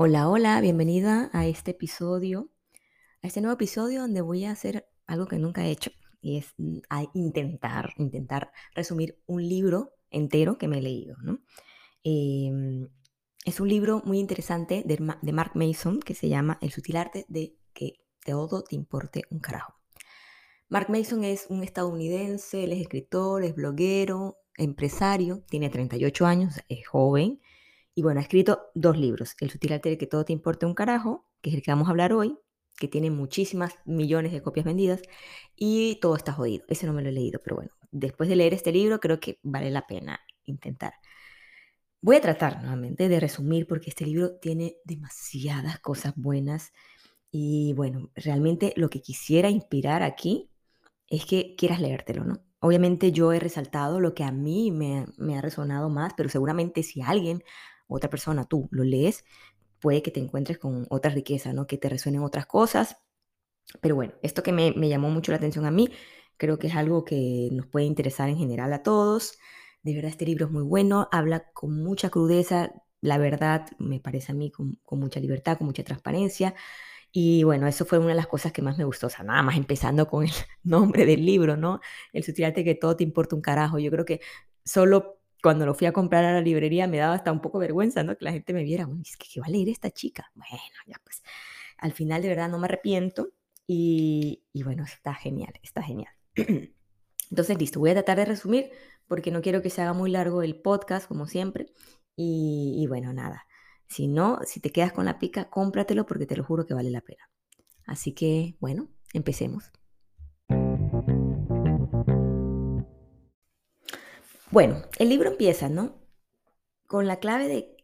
Hola, hola, bienvenida a este episodio, a este nuevo episodio donde voy a hacer algo que nunca he hecho y es mm, intentar, intentar resumir un libro entero que me he leído, ¿no? Em, es un libro muy interesante de, de Mark Mason que se llama El sutil arte de que todo te importe un carajo. Mark Mason es un estadounidense, él es escritor, es bloguero, empresario, tiene 38 años, es joven y bueno, ha escrito dos libros, El sutil arte de que todo te importe un carajo, que es el que vamos a hablar hoy, que tiene muchísimas millones de copias vendidas, y Todo está jodido. Ese no me lo he leído, pero bueno, después de leer este libro creo que vale la pena intentar. Voy a tratar nuevamente de resumir porque este libro tiene demasiadas cosas buenas y bueno, realmente lo que quisiera inspirar aquí es que quieras leértelo, ¿no? Obviamente yo he resaltado lo que a mí me, me ha resonado más, pero seguramente si alguien otra persona, tú lo lees, puede que te encuentres con otra riqueza, ¿no? Que te resuenen otras cosas. Pero bueno, esto que me, llamó mucho la atención a mí, creo que es algo que nos puede interesar en general a todos. De verdad, este libro es muy bueno, habla con mucha crudeza, la verdad, me parece a mí, con, con, mucha libertad, con mucha transparencia. Y bueno, eso fue una de las cosas que más me gustó. O sea, nada más empezando con el nombre del libro, ¿no? El sutilarte que todo te importa un carajo. Yo creo que solo cuando lo fui a comprar a la librería me daba hasta un poco vergüenza, ¿no? Que la gente me viera, es que ¿qué va a leer esta chica? Bueno, ya pues, al final de verdad no me arrepiento y, bueno, está genial, está genial. Entonces, listo, voy a tratar de resumir porque no quiero que se haga muy largo el podcast, como siempre. Y, y bueno, nada, si no, si te quedas con la pica, cómpratelo porque te lo juro que vale la pena. Así que, bueno, empecemos. Bueno, el libro empieza, ¿no? Con la clave de...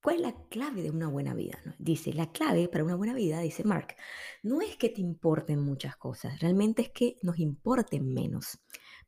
¿Cuál es la clave de una buena vida? Dice, la clave para una buena vida, dice Mark, no es que te importen muchas cosas, realmente es que nos importen menos,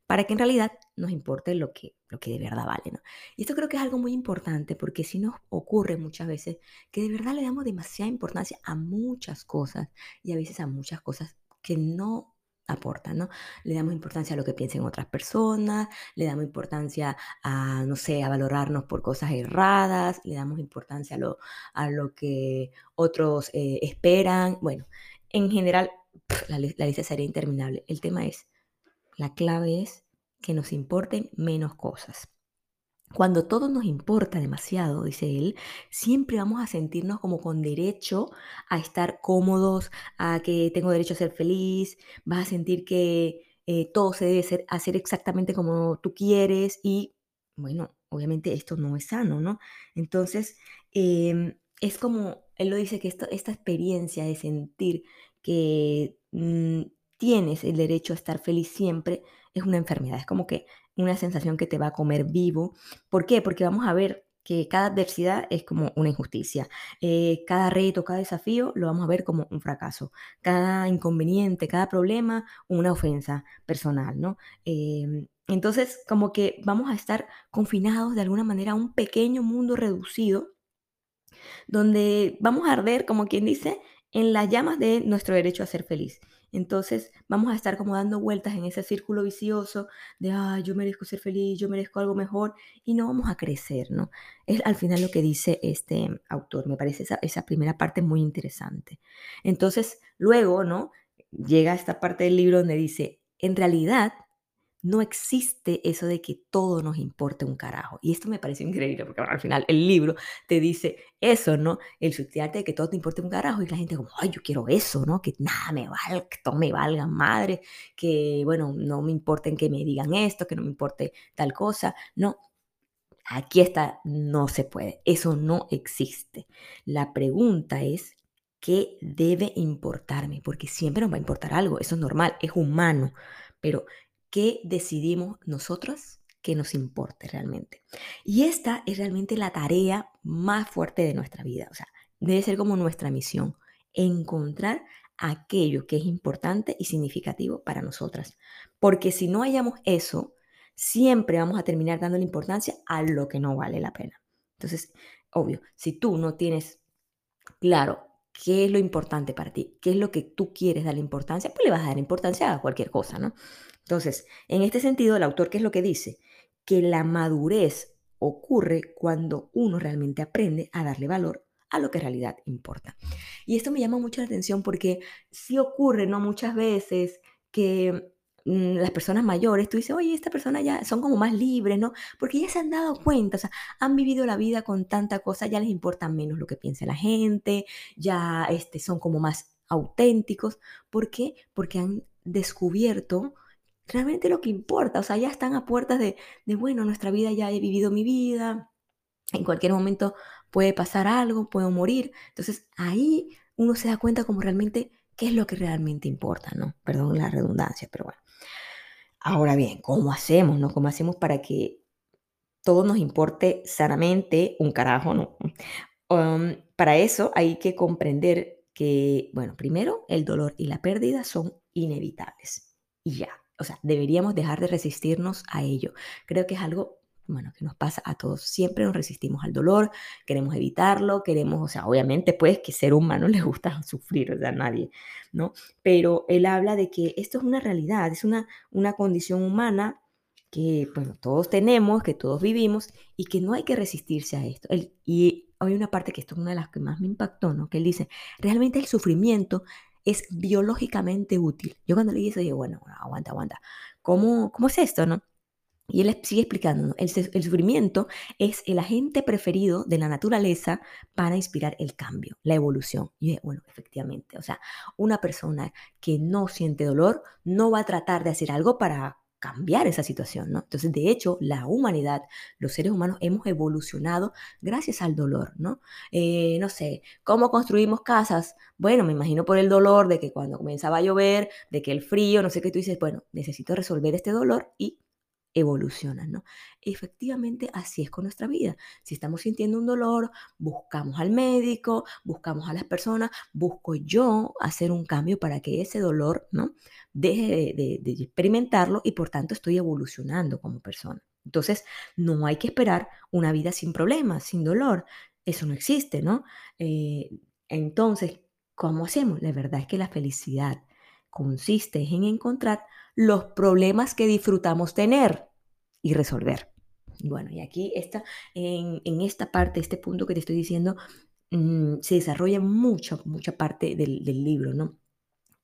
para que en realidad nos importe lo que, lo que de verdad vale. ¿no? Y esto creo que es algo muy importante porque si nos ocurre muchas veces que de verdad le damos demasiada importancia a muchas cosas y a veces a muchas cosas que no aporta, ¿no? Le damos importancia a lo que piensen otras personas, le damos importancia a, no sé, a valorarnos por cosas erradas, le damos importancia a lo, a lo que otros eh, esperan. Bueno, en general, la, la lista sería interminable. El tema es, la clave es que nos importen menos cosas. Cuando todo nos importa demasiado, dice él, siempre vamos a sentirnos como con derecho a estar cómodos, a que tengo derecho a ser feliz, vas a sentir que eh, todo se debe hacer exactamente como tú quieres y, bueno, obviamente esto no es sano, ¿no? Entonces, em, es como, él lo dice, que esta experiencia de sentir que mm, tienes el derecho a estar feliz siempre es una enfermedad, es como que una sensación que te va a comer vivo. ¿Por qué? Porque vamos a ver que cada adversidad es como una injusticia. Eh, cada reto, cada desafío lo vamos a ver como un fracaso. Cada inconveniente, cada problema, una ofensa personal, ¿no? Em, entonces, como que vamos a estar confinados de alguna manera a un pequeño mundo reducido, donde vamos a arder, como quien dice, en las llamas de nuestro derecho a ser feliz. Entonces vamos a estar como dando vueltas en ese círculo vicioso de, ah, yo merezco ser feliz, yo merezco algo mejor y no vamos a crecer, ¿no? Es al final lo que dice este autor, me parece esa, esa primera parte muy interesante. Entonces luego, ¿no? Llega esta parte del libro donde dice, en realidad no existe eso de que todo nos importe un carajo. Y esto me pareció increíble, porque al final el libro te dice eso, ¿no? El sutilarte de que todo te importe un carajo. Y la gente como, ay, yo quiero eso, ¿no? Que nada me valga, que todo me valga madre, que, bueno, no me importen que me digan esto, que no me importe tal cosa. No, aquí está, no se puede. Eso no existe. La pregunta es, ¿qué debe importarme? Porque siempre nos va a importar algo, eso es normal, es humano. Pero qué decidimos nosotros que nos importe realmente. Y esta es realmente la tarea más fuerte de nuestra vida. O sea, debe ser como nuestra misión, encontrar aquello que es importante y significativo para nosotras. Porque si no hayamos eso, siempre vamos a terminar dando la importancia a lo que no vale la pena. Entonces, obvio, si tú no tienes claro qué es lo importante para ti, qué es lo que tú quieres darle importancia, pues le vas a dar importancia a cualquier cosa, ¿no? Entonces, en este sentido, el autor, ¿qué es lo que dice? Que la madurez ocurre cuando uno realmente aprende a darle valor a lo que en realidad importa. Y esto me llama mucho la atención porque sí ocurre, ¿no? Muchas veces que las personas mayores, tú dices, oye, esta persona ya son como más libres, ¿no? Porque ya se han dado cuenta, o sea, han vivido la vida con tanta cosa, ya les importa menos lo que piense la gente, ya este, son como más auténticos. ¿Por qué? Porque han descubierto realmente lo que importa, o sea, ya están a puertas de, de bueno, nuestra vida ya he vivido mi vida, en cualquier momento puede pasar algo, puedo morir. Entonces ahí uno se da cuenta como realmente qué es lo que realmente importa, ¿no? Perdón la redundancia, pero bueno. Ahora bien, ¿cómo hacemos, no? ¿Cómo hacemos para que todo nos importe sanamente un carajo, no? Um, para eso hay que comprender que, bueno, primero, el dolor y la pérdida son inevitables. Y ya, o sea, deberíamos dejar de resistirnos a ello. Creo que es algo bueno, que nos pasa a todos. Siempre nos resistimos al dolor, queremos evitarlo, queremos, o sea, obviamente pues que ser humano le gusta sufrir, o a nadie, ¿no? Pero él habla de que esto es una realidad, es una, una condición humana que, bueno, todos tenemos, que todos vivimos y que no hay que resistirse a esto. y hay una parte que esto es una de las que más me impactó, ¿no? Que él dice, realmente el sufrimiento es biológicamente útil. Yo cuando leí eso dije, bueno, aguanta, aguanta. ¿Cómo, cómo es esto, no? Y él sigue explicando, el, sufrimiento es el agente preferido de la naturaleza para inspirar el cambio, la evolución. Y bueno, efectivamente, o sea, una persona que no siente dolor no va a tratar de hacer algo para cambiar esa situación, ¿no? Entonces, de hecho, la humanidad, los seres humanos hemos evolucionado gracias al dolor, ¿no? Eh, no sé, ¿cómo construimos casas? Bueno, me imagino por el dolor de que cuando comenzaba a llover, de que el frío, no sé qué, tú dices, bueno, necesito resolver este dolor y evolucionan, ¿no? Efectivamente, así es con nuestra vida. Si estamos sintiendo un dolor, buscamos al médico, buscamos a las personas, busco yo hacer un cambio para que ese dolor, ¿no? Deje de, experimentarlo y por tanto estoy evolucionando como persona. Entonces, no hay que esperar una vida sin problemas, sin dolor. Eso no existe, ¿no? Eh, entonces, ¿cómo hacemos? La verdad es que la felicidad consiste en encontrar los problemas que disfrutamos tener y resolver. Bueno, y aquí está, en, esta parte, este punto que te estoy diciendo, mm, se desarrolla mucha, mucha parte del, libro, ¿no?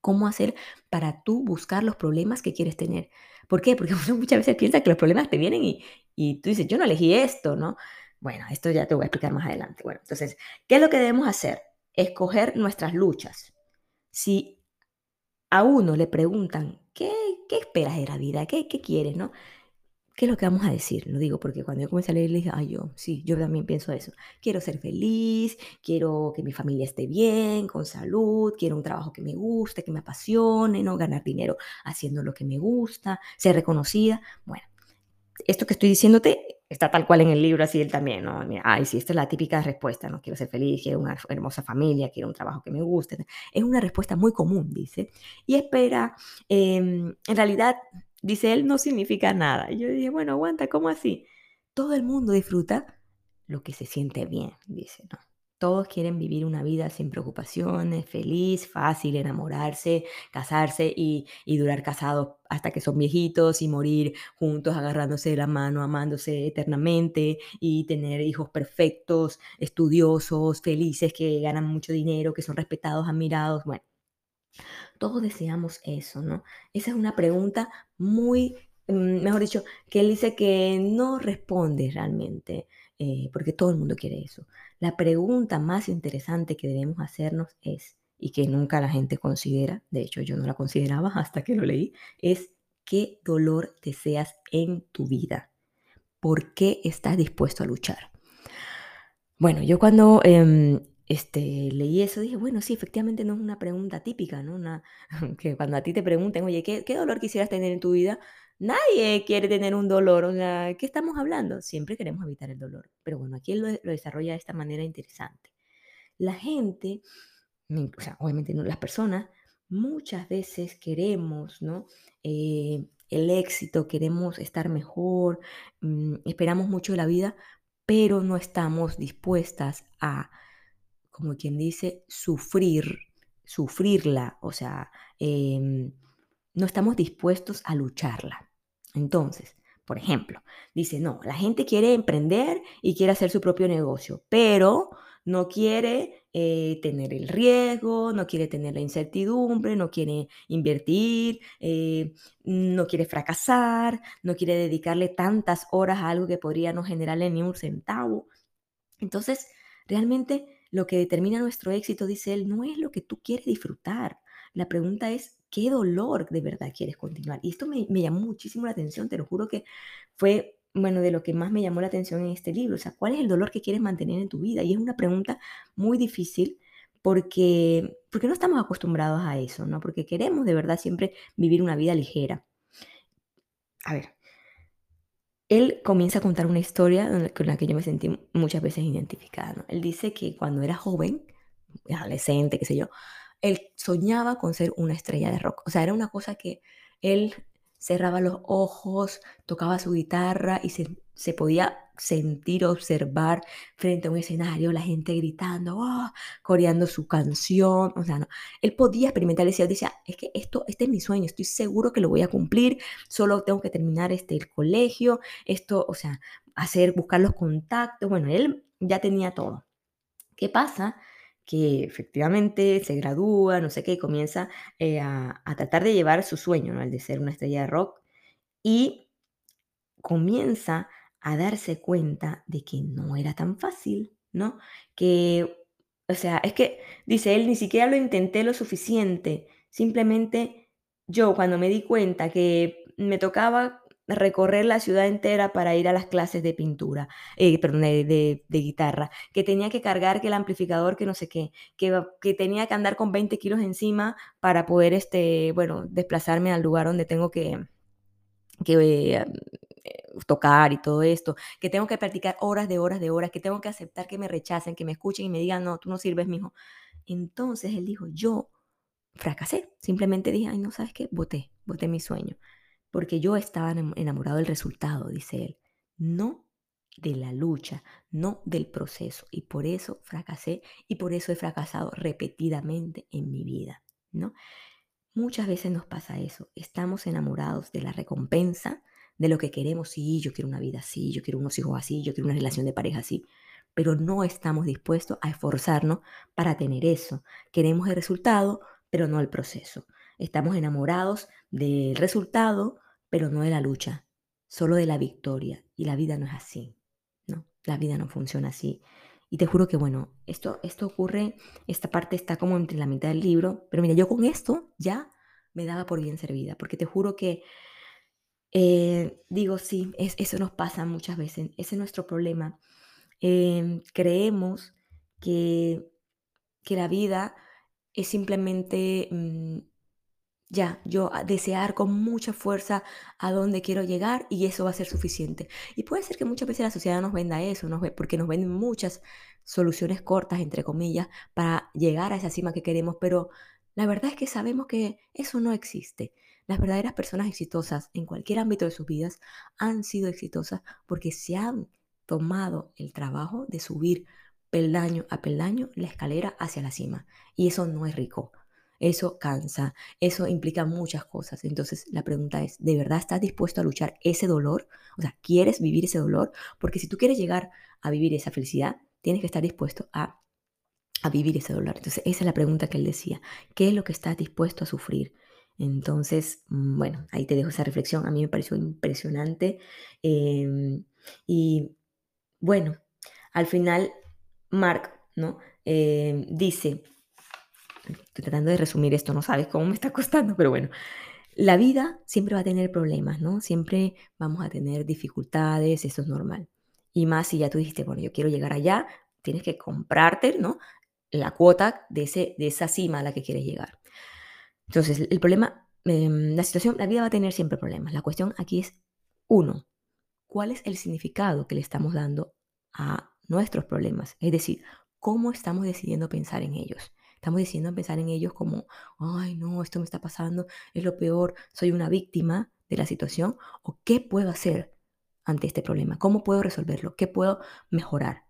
¿Cómo hacer para tú buscar los problemas que quieres tener? ¿Por qué? Porque muchas veces piensas que los problemas te vienen y, y tú dices, yo no elegí esto, ¿no? Bueno, esto ya te voy a explicar más adelante. Bueno, entonces, ¿qué es lo que debemos hacer? Escoger nuestras luchas. Si a uno le preguntan, ¿qué, qué esperas de la vida? ¿Qué, ¿Qué quieres? ¿no? ¿Qué es lo que vamos a decir? Lo digo porque cuando yo comencé a leer, le dije, ay, yo, sí, yo también pienso eso. Quiero ser feliz, quiero que mi familia esté bien, con salud, quiero un trabajo que me guste, que me apasione, ¿no? Ganar dinero haciendo lo que me gusta, ser reconocida. Bueno, esto que estoy diciéndote está tal cual en el libro, así él también, ¿no? ay, sí, esta es la típica respuesta, ¿no? Quiero ser feliz, quiero una hermosa familia, quiero un trabajo que me guste. Es una respuesta muy común, dice. Y espera, em, en realidad, dice él, no significa nada. Y yo dije, bueno, aguanta, ¿cómo así? Todo el mundo disfruta lo que se siente bien, dice, ¿no? Todos quieren vivir una vida sin preocupaciones, feliz, fácil, enamorarse, casarse y, durar casados hasta que son viejitos y morir juntos, agarrándose de la mano, amándose eternamente y tener hijos perfectos, estudiosos, felices, que ganan mucho dinero, que son respetados, admirados. Bueno, todos deseamos eso, ¿no? Esa es una pregunta muy, mm, mejor dicho, que él dice que no responde realmente, eh, porque todo el mundo quiere eso. La pregunta más interesante que debemos hacernos es, y que nunca la gente considera, de hecho yo no la consideraba hasta que lo leí, es qué dolor deseas en tu vida. ¿Por qué estás dispuesto a luchar? Bueno, yo cuando em, este, leí eso dije, bueno, sí, efectivamente no es una pregunta típica, ¿no? Una, que cuando a ti te pregunten, oye, ¿qué, ¿qué dolor quisieras tener en tu vida? Nadie quiere tener un dolor, o sea, ¿qué estamos hablando? Siempre queremos evitar el dolor, pero bueno, aquí él lo, desarrolla de esta manera interesante. La gente, o sea, obviamente las personas, muchas veces queremos, ¿no? Eh, el éxito, queremos estar mejor, mm, esperamos mucho de la vida, pero no estamos dispuestas a, como quien dice, sufrir, sufrirla, o sea, em, no estamos dispuestos a lucharla. Entonces, por ejemplo, dice, no, la gente quiere emprender y quiere hacer su propio negocio, pero no quiere eh, tener el riesgo, no quiere tener la incertidumbre, no quiere invertir, eh, no quiere fracasar, no quiere dedicarle tantas horas a algo que podría no generarle ni un centavo. Entonces, realmente lo que determina nuestro éxito, dice él, no es lo que tú quieres disfrutar. La pregunta es, ¿qué dolor de verdad quieres continuar? Y esto me, me llamó muchísimo la atención, te lo juro que fue bueno, de lo que más me llamó la atención en este libro. O sea, ¿cuál es el dolor que quieres mantener en tu vida? Y es una pregunta muy difícil porque, porque no estamos acostumbrados a eso, ¿no? Porque queremos de verdad siempre vivir una vida ligera. A ver, él comienza a contar una historia con la que yo me sentí muchas veces identificada. Él dice que cuando era joven, adolescente, qué sé yo, él soñaba con ser una estrella de rock. O sea, era una cosa que él cerraba los ojos, tocaba su guitarra y se, podía sentir, observar frente a un escenario, la gente gritando, oh, coreando su canción, o sea, no, él podía experimentar, decía, decía, es que esto, este es mi sueño, estoy seguro que lo voy a cumplir, solo tengo que terminar este, el colegio, esto, o sea, hacer, buscar los contactos, bueno, él ya tenía todo. ¿Qué pasa? Que efectivamente se gradúa, no sé qué, y comienza eh, a, tratar de llevar su sueño, ¿no? el de ser una estrella de rock, y comienza a darse cuenta de que no era tan fácil, ¿no? Que, o sea, es que, dice él, ni siquiera lo intenté lo suficiente, simplemente yo cuando me di cuenta que me tocaba recorrer la ciudad entera para ir a las clases de pintura, eh, perdón, de, guitarra, que tenía que cargar que el amplificador, que no sé qué, que, que tenía que andar con 20 kilos encima para poder, este, bueno, desplazarme al lugar donde tengo que, que eh, tocar y todo esto, que tengo que practicar horas de horas de horas, que tengo que aceptar que me rechacen, que me escuchen y me digan, no, tú no sirves, mijo. Entonces él dijo, yo fracasé, simplemente dije, ay, no, ¿sabes qué? Voté, voté mi sueño porque yo estaba enamorado del resultado, dice él, no de la lucha, no del proceso. Y por eso fracasé y por eso he fracasado repetidamente en mi vida, ¿no? Muchas veces nos pasa eso, estamos enamorados de la recompensa, de lo que queremos, sí, yo quiero una vida así, yo quiero unos hijos así, yo quiero una relación de pareja así, pero no estamos dispuestos a esforzarnos para tener eso. Queremos el resultado, pero no el proceso. Estamos enamorados del resultado, pero no de la lucha, solo de la victoria. Y la vida no es así, ¿no? La vida no funciona así. Y te juro que, bueno, esto, esto ocurre, esta parte está como entre la mitad del libro, pero mira, yo con esto ya me daba por bien servida, porque te juro que, eh, digo, sí, es, eso nos pasa muchas veces, ese es nuestro problema. Em, creemos que, que la vida es simplemente mm, ya, yo desear con mucha fuerza a dónde quiero llegar y eso va a ser suficiente. Y puede ser que muchas veces la sociedad nos venda eso, porque nos venden muchas soluciones cortas, entre comillas, para llegar a esa cima que queremos, pero la verdad es que sabemos que eso no existe. Las verdaderas personas exitosas en cualquier ámbito de sus vidas han sido exitosas porque se han tomado el trabajo de subir peldaño a peldaño la escalera hacia la cima. Y eso no es rico eso cansa, eso implica muchas cosas. Entonces la pregunta es, ¿de verdad estás dispuesto a luchar ese dolor? O sea, ¿quieres vivir ese dolor? Porque si tú quieres llegar a vivir esa felicidad, tienes que estar dispuesto a, a vivir ese dolor. Entonces esa es la pregunta que él decía. ¿Qué es lo que estás dispuesto a sufrir? Entonces, mm, bueno, ahí te dejo esa reflexión. A mí me pareció impresionante. Em, y bueno, al final, Mark, ¿no? Em, dice, Estoy tratando de resumir esto, no sabes cómo me está costando, pero bueno. La vida siempre va a tener problemas, ¿no? Siempre vamos a tener dificultades, eso es normal. Y más si ya tú dijiste, bueno, yo quiero llegar allá, tienes que comprarte, ¿no? La cuota de, ese, de esa cima a la que quieres llegar. Entonces, el problema, em, la situación, la vida va a tener siempre problemas. La cuestión aquí es, uno, ¿cuál es el significado que le estamos dando a nuestros problemas? Es decir, ¿cómo estamos decidiendo pensar en ellos? Estamos diciendo empezar en ellos como, ay, no, esto me está pasando, es lo peor, soy una víctima de la situación, o qué puedo hacer ante este problema, cómo puedo resolverlo, qué puedo mejorar.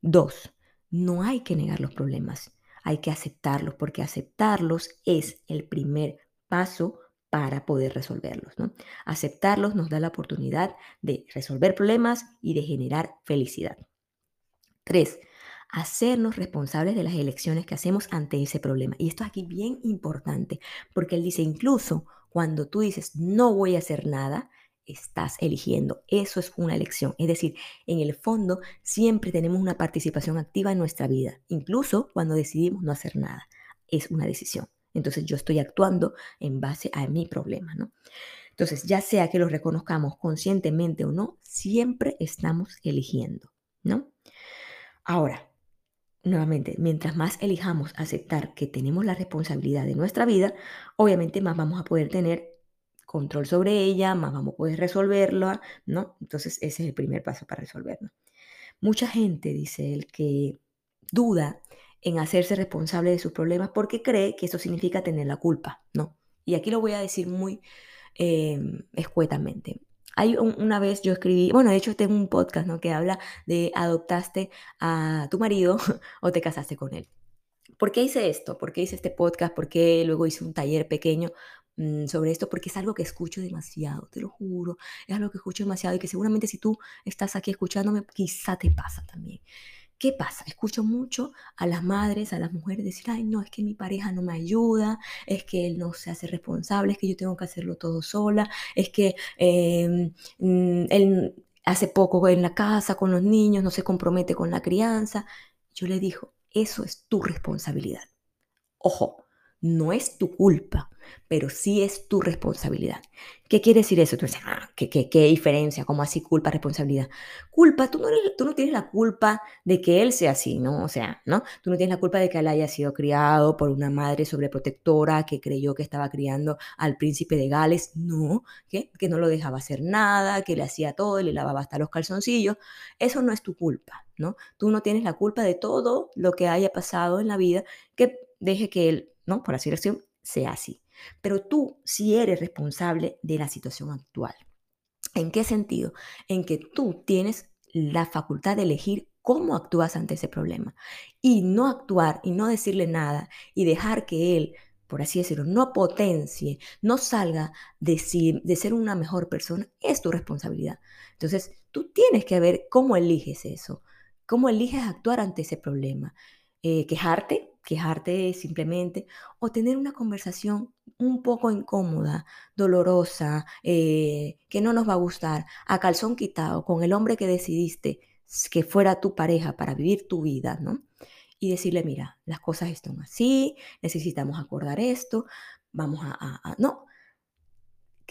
Dos, no hay que negar los problemas, hay que aceptarlos, porque aceptarlos es el primer paso para poder resolverlos. ¿no? Aceptarlos nos da la oportunidad de resolver problemas y de generar felicidad. Tres, hacernos responsables de las elecciones que hacemos ante ese problema. Y esto es aquí bien importante, porque él dice, incluso cuando tú dices, no voy a hacer nada, estás eligiendo. Eso es una elección. Es decir, en el fondo siempre tenemos una participación activa en nuestra vida, incluso cuando decidimos no hacer nada. Es una decisión. Entonces yo estoy actuando en base a mi problema, ¿no? Entonces, ya sea que lo reconozcamos conscientemente o no, siempre estamos eligiendo, ¿no? Ahora, nuevamente, mientras más elijamos aceptar que tenemos la responsabilidad de nuestra vida, obviamente más vamos a poder tener control sobre ella, más vamos a poder resolverla, ¿no? Entonces ese es el primer paso para resolverlo. Mucha gente, dice él, que duda en hacerse responsable de sus problemas porque cree que eso significa tener la culpa, ¿no? Y aquí lo voy a decir muy em, escuetamente. Hay una vez yo escribí, bueno, de hecho tengo un podcast, ¿no? Que habla de adoptaste a tu marido o te casaste con él. ¿Por qué hice esto? ¿Por qué hice este podcast? ¿Por qué luego hice un taller pequeño mm, sobre esto? Porque es algo que escucho demasiado, te lo juro. Es algo que escucho demasiado y que seguramente si tú estás aquí escuchándome, quizá te pasa también. ¿Qué pasa? Escucho mucho a las madres, a las mujeres decir, ay, no, es que mi pareja no me ayuda, es que él no se hace responsable, es que yo tengo que hacerlo todo sola, es que em, mm, él hace poco en la casa con los niños, no se compromete con la crianza. Yo le digo, eso es tu responsabilidad. Ojo, no es tu culpa, pero sí es tu responsabilidad. ¿Qué quiere decir eso? Tú dices, ah, ¿qué, qué, diferencia? ¿Cómo así culpa, responsabilidad? Culpa, tú no, tú no tienes la culpa de que él sea así, ¿no? O sea, ¿no? Tú no tienes la culpa de que él haya sido criado por una madre sobreprotectora que creyó que estaba criando al príncipe de Gales. No. Que no lo dejaba hacer nada, que le hacía todo, y le lavaba hasta los calzoncillos. Eso no es tu culpa, ¿no? Tú no tienes la culpa de todo lo que haya pasado en la vida que deje que él ¿no? Por así decirlo, sea así. Pero tú sí eres responsable de la situación actual. ¿En qué sentido? En que tú tienes la facultad de elegir cómo actúas ante ese problema y no actuar y no decirle nada y dejar que él, por así decirlo, no potencie, no salga de, ser una mejor persona, es tu responsabilidad. Entonces, tú tienes que ver cómo eliges eso, cómo eliges actuar ante ese problema. Eh, quejarte, quejarte simplemente, o tener una conversación un poco incómoda, dolorosa, eh, que no nos va a gustar, a calzón quitado, con el hombre que decidiste que fuera tu pareja para vivir tu vida, ¿no? Y decirle, mira, las cosas están así, necesitamos acordar esto, vamos a, a no,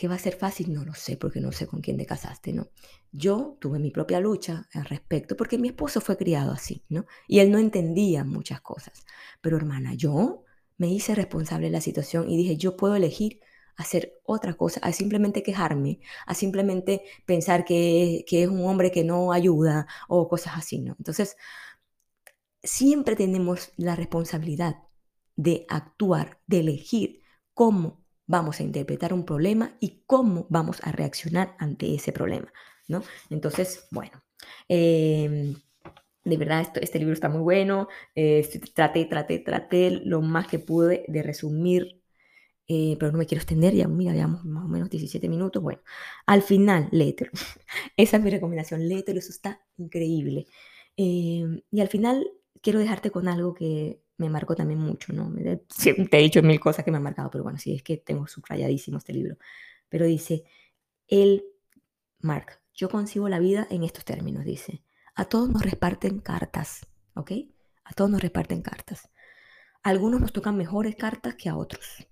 ¿Qué va a ser fácil? No lo sé, porque no sé con quién te casaste, ¿no? Yo tuve mi propia lucha al respecto, porque mi esposo fue criado así, ¿no? Y él no entendía muchas cosas. Pero hermana, yo me hice responsable de la situación y dije, yo puedo elegir hacer otra cosa, a simplemente quejarme, a simplemente pensar que, que es un hombre que no ayuda o cosas así, ¿no? Entonces, siempre tenemos la responsabilidad de actuar, de elegir cómo vamos a interpretar un problema y cómo vamos a reaccionar ante ese problema, ¿no? Entonces, bueno, em, de verdad este libro está muy bueno, eh, traté, traté, traté lo más que pude de resumir, eh, pero no me quiero extender, ya mira, llevamos más o menos 17 minutos, bueno, al final, léetelo, esa es mi recomendación, léetelo, eso está increíble. Em, y al final quiero dejarte con algo que me marcó también mucho, ¿no? Te he dicho mil cosas que me han marcado, pero bueno, sí, es que tengo subrayadísimo este libro. Pero dice, él, Mark, yo consigo la vida en estos términos, dice, a todos nos reparten cartas, ¿ok? A todos nos reparten cartas. algunos nos tocan mejores cartas que a otros.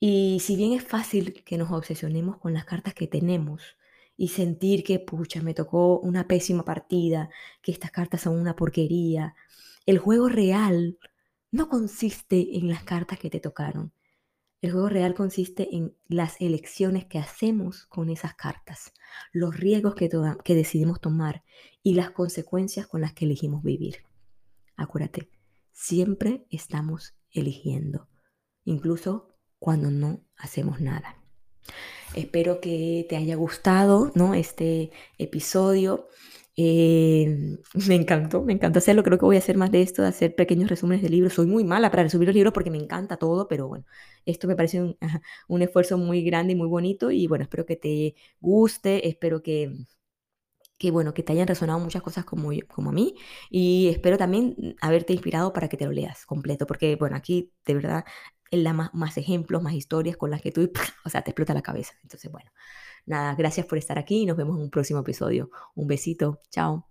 Y si bien es fácil que nos obsesionemos con las cartas que tenemos y sentir que, pucha, me tocó una pésima partida, que estas cartas son una porquería, el juego real no consiste en las cartas que te tocaron. El juego real consiste en las elecciones que hacemos con esas cartas, los riesgos que, decidimos tomar y las consecuencias con las que elegimos vivir. Acuérdate, siempre estamos eligiendo, incluso cuando no hacemos nada. Espero que te haya gustado ¿no? este episodio. Em, me encantó, me encanta hacerlo. Creo que voy a hacer más de esto, de hacer pequeños resúmenes de libros. Soy muy mala para resumir los libros porque me encanta todo, pero bueno, esto me parece un, un esfuerzo muy grande y muy bonito. Y bueno, espero que te guste, espero que, que bueno, que te hayan resonado muchas cosas como, yo, como a mí y espero también haberte inspirado para que te lo leas completo, porque bueno, aquí de verdad él da más, más ejemplos, más historias con las que tú, o sea, te explota la cabeza. Entonces, bueno. Nada, gracias por estar aquí y nos vemos en un próximo episodio. Un besito, chao.